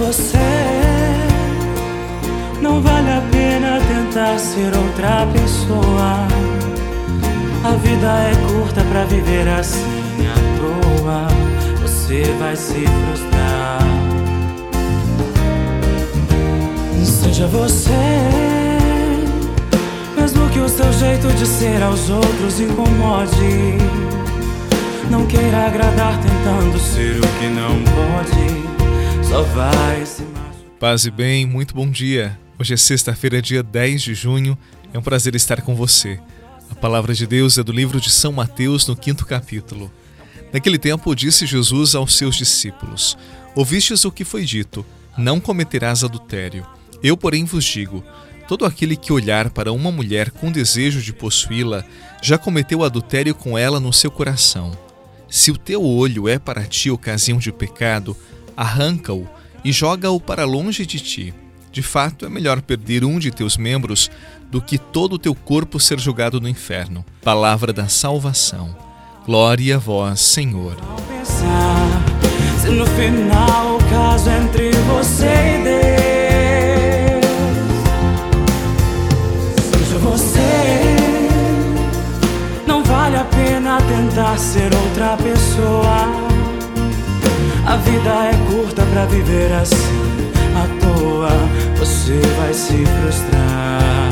você. Não vale a pena tentar ser outra pessoa. A vida é curta pra viver assim à toa. Você vai se frustrar. Seja você. Mesmo que o seu jeito de ser aos outros incomode. Não queira agradar tentando ser o que não. Vai se. Paz e bem, muito bom dia. Hoje é sexta-feira, dia 10 de junho. É um prazer estar com você. A palavra de Deus é do livro de São Mateus, no quinto capítulo. Naquele tempo, disse Jesus aos seus discípulos: Ouvistes o que foi dito: Não cometerás adultério. Eu, porém, vos digo: todo aquele que olhar para uma mulher com desejo de possuí-la, já cometeu adultério com ela no seu coração. Se o teu olho é para ti ocasião de pecado, arranca-o e joga-o para longe de ti. De fato, é melhor perder um de teus membros do que todo o teu corpo ser jogado no inferno. Palavra da salvação. Glória a vós, Senhor. pensar se no final o caso é entre você e Deus. Seja você, não vale a pena tentar ser outra pessoa. A vida é curta pra viver assim à toa, você vai se frustrar.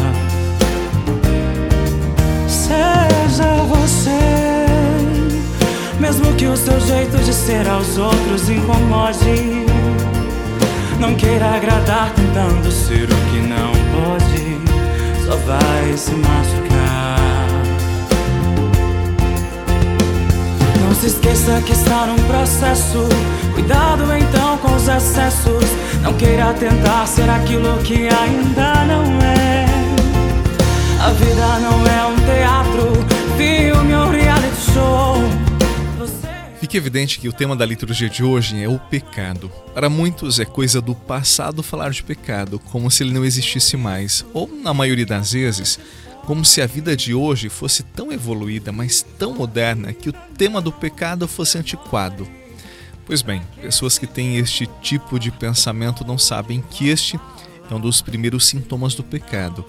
Seja você, mesmo que o seu jeito de ser aos outros incomode. Não queira agradar tentando ser o que não pode, só vai se machucar. Esqueça que está num processo. Cuidado então com os excessos. Não queira tentar ser aquilo que ainda não é. A vida não é um teatro, filme ou reality show. Você... Fica evidente que o tema da liturgia de hoje é o pecado. Para muitos é coisa do passado falar de pecado, como se ele não existisse mais, ou, na maioria das vezes, como se a vida de hoje fosse tão evoluída, mas tão moderna, que o tema do pecado fosse antiquado. Pois bem, pessoas que têm este tipo de pensamento não sabem que este é um dos primeiros sintomas do pecado.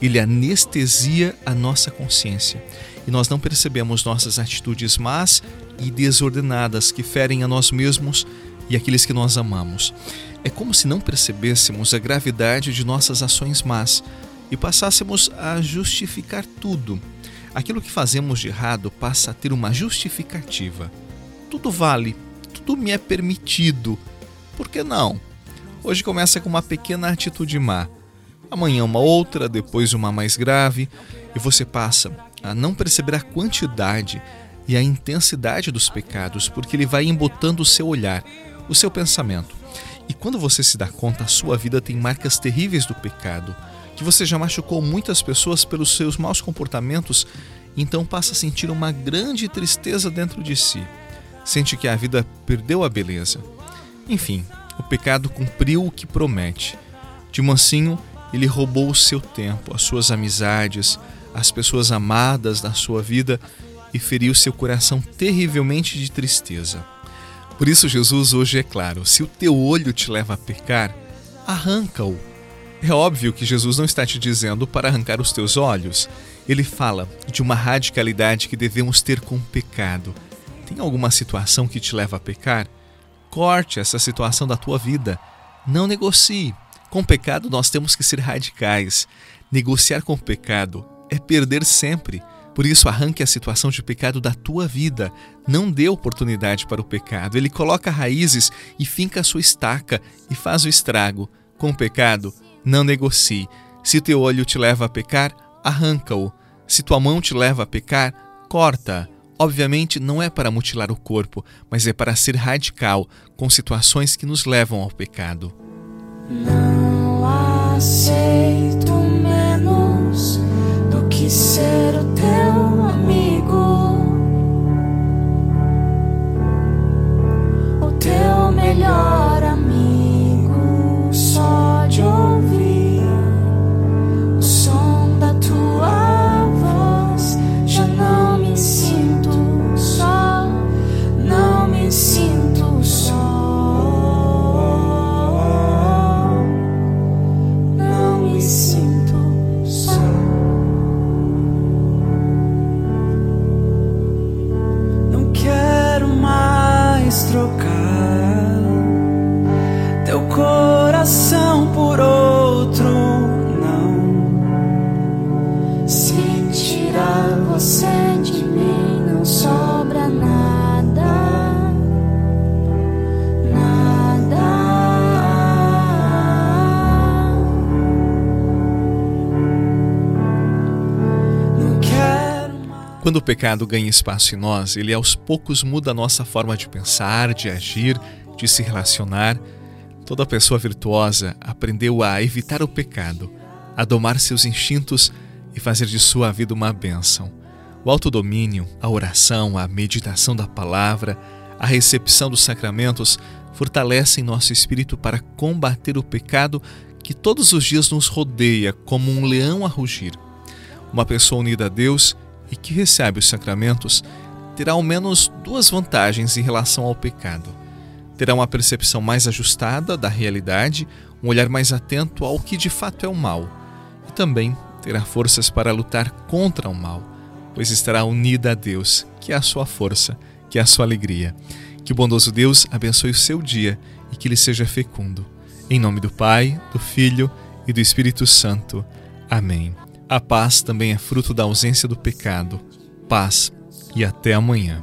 Ele anestesia a nossa consciência e nós não percebemos nossas atitudes más e desordenadas que ferem a nós mesmos e aqueles que nós amamos. É como se não percebêssemos a gravidade de nossas ações más e passássemos a justificar tudo. Aquilo que fazemos de errado passa a ter uma justificativa. Tudo vale, tudo me é permitido. Por que não? Hoje começa com uma pequena atitude má, amanhã uma outra, depois uma mais grave, e você passa a não perceber a quantidade e a intensidade dos pecados, porque ele vai embotando o seu olhar, o seu pensamento. E quando você se dá conta, a sua vida tem marcas terríveis do pecado que você já machucou muitas pessoas pelos seus maus comportamentos, então passa a sentir uma grande tristeza dentro de si. Sente que a vida perdeu a beleza. Enfim, o pecado cumpriu o que promete. De mansinho, ele roubou o seu tempo, as suas amizades, as pessoas amadas na sua vida e feriu seu coração terrivelmente de tristeza. Por isso, Jesus hoje é claro: se o teu olho te leva a pecar, arranca-o é óbvio que Jesus não está te dizendo para arrancar os teus olhos. Ele fala de uma radicalidade que devemos ter com o pecado. Tem alguma situação que te leva a pecar? Corte essa situação da tua vida. Não negocie. Com o pecado nós temos que ser radicais. Negociar com o pecado é perder sempre. Por isso, arranque a situação de pecado da tua vida. Não dê oportunidade para o pecado. Ele coloca raízes e finca a sua estaca e faz o estrago. Com o pecado, não negocie. Se teu olho te leva a pecar, arranca-o. Se tua mão te leva a pecar, corta. Obviamente não é para mutilar o corpo, mas é para ser radical com situações que nos levam ao pecado. Não aceito Quando o pecado ganha espaço em nós, ele aos poucos muda a nossa forma de pensar, de agir, de se relacionar. Toda pessoa virtuosa aprendeu a evitar o pecado, a domar seus instintos e fazer de sua vida uma bênção. O autodomínio, a oração, a meditação da palavra, a recepção dos sacramentos fortalecem nosso espírito para combater o pecado que todos os dias nos rodeia como um leão a rugir. Uma pessoa unida a Deus e que recebe os sacramentos terá ao menos duas vantagens em relação ao pecado. Terá uma percepção mais ajustada da realidade, um olhar mais atento ao que de fato é o mal, e também terá forças para lutar contra o mal, pois estará unida a Deus, que é a sua força, que é a sua alegria. Que o bondoso Deus abençoe o seu dia e que ele seja fecundo. Em nome do Pai, do Filho e do Espírito Santo. Amém. A paz também é fruto da ausência do pecado. Paz e até amanhã.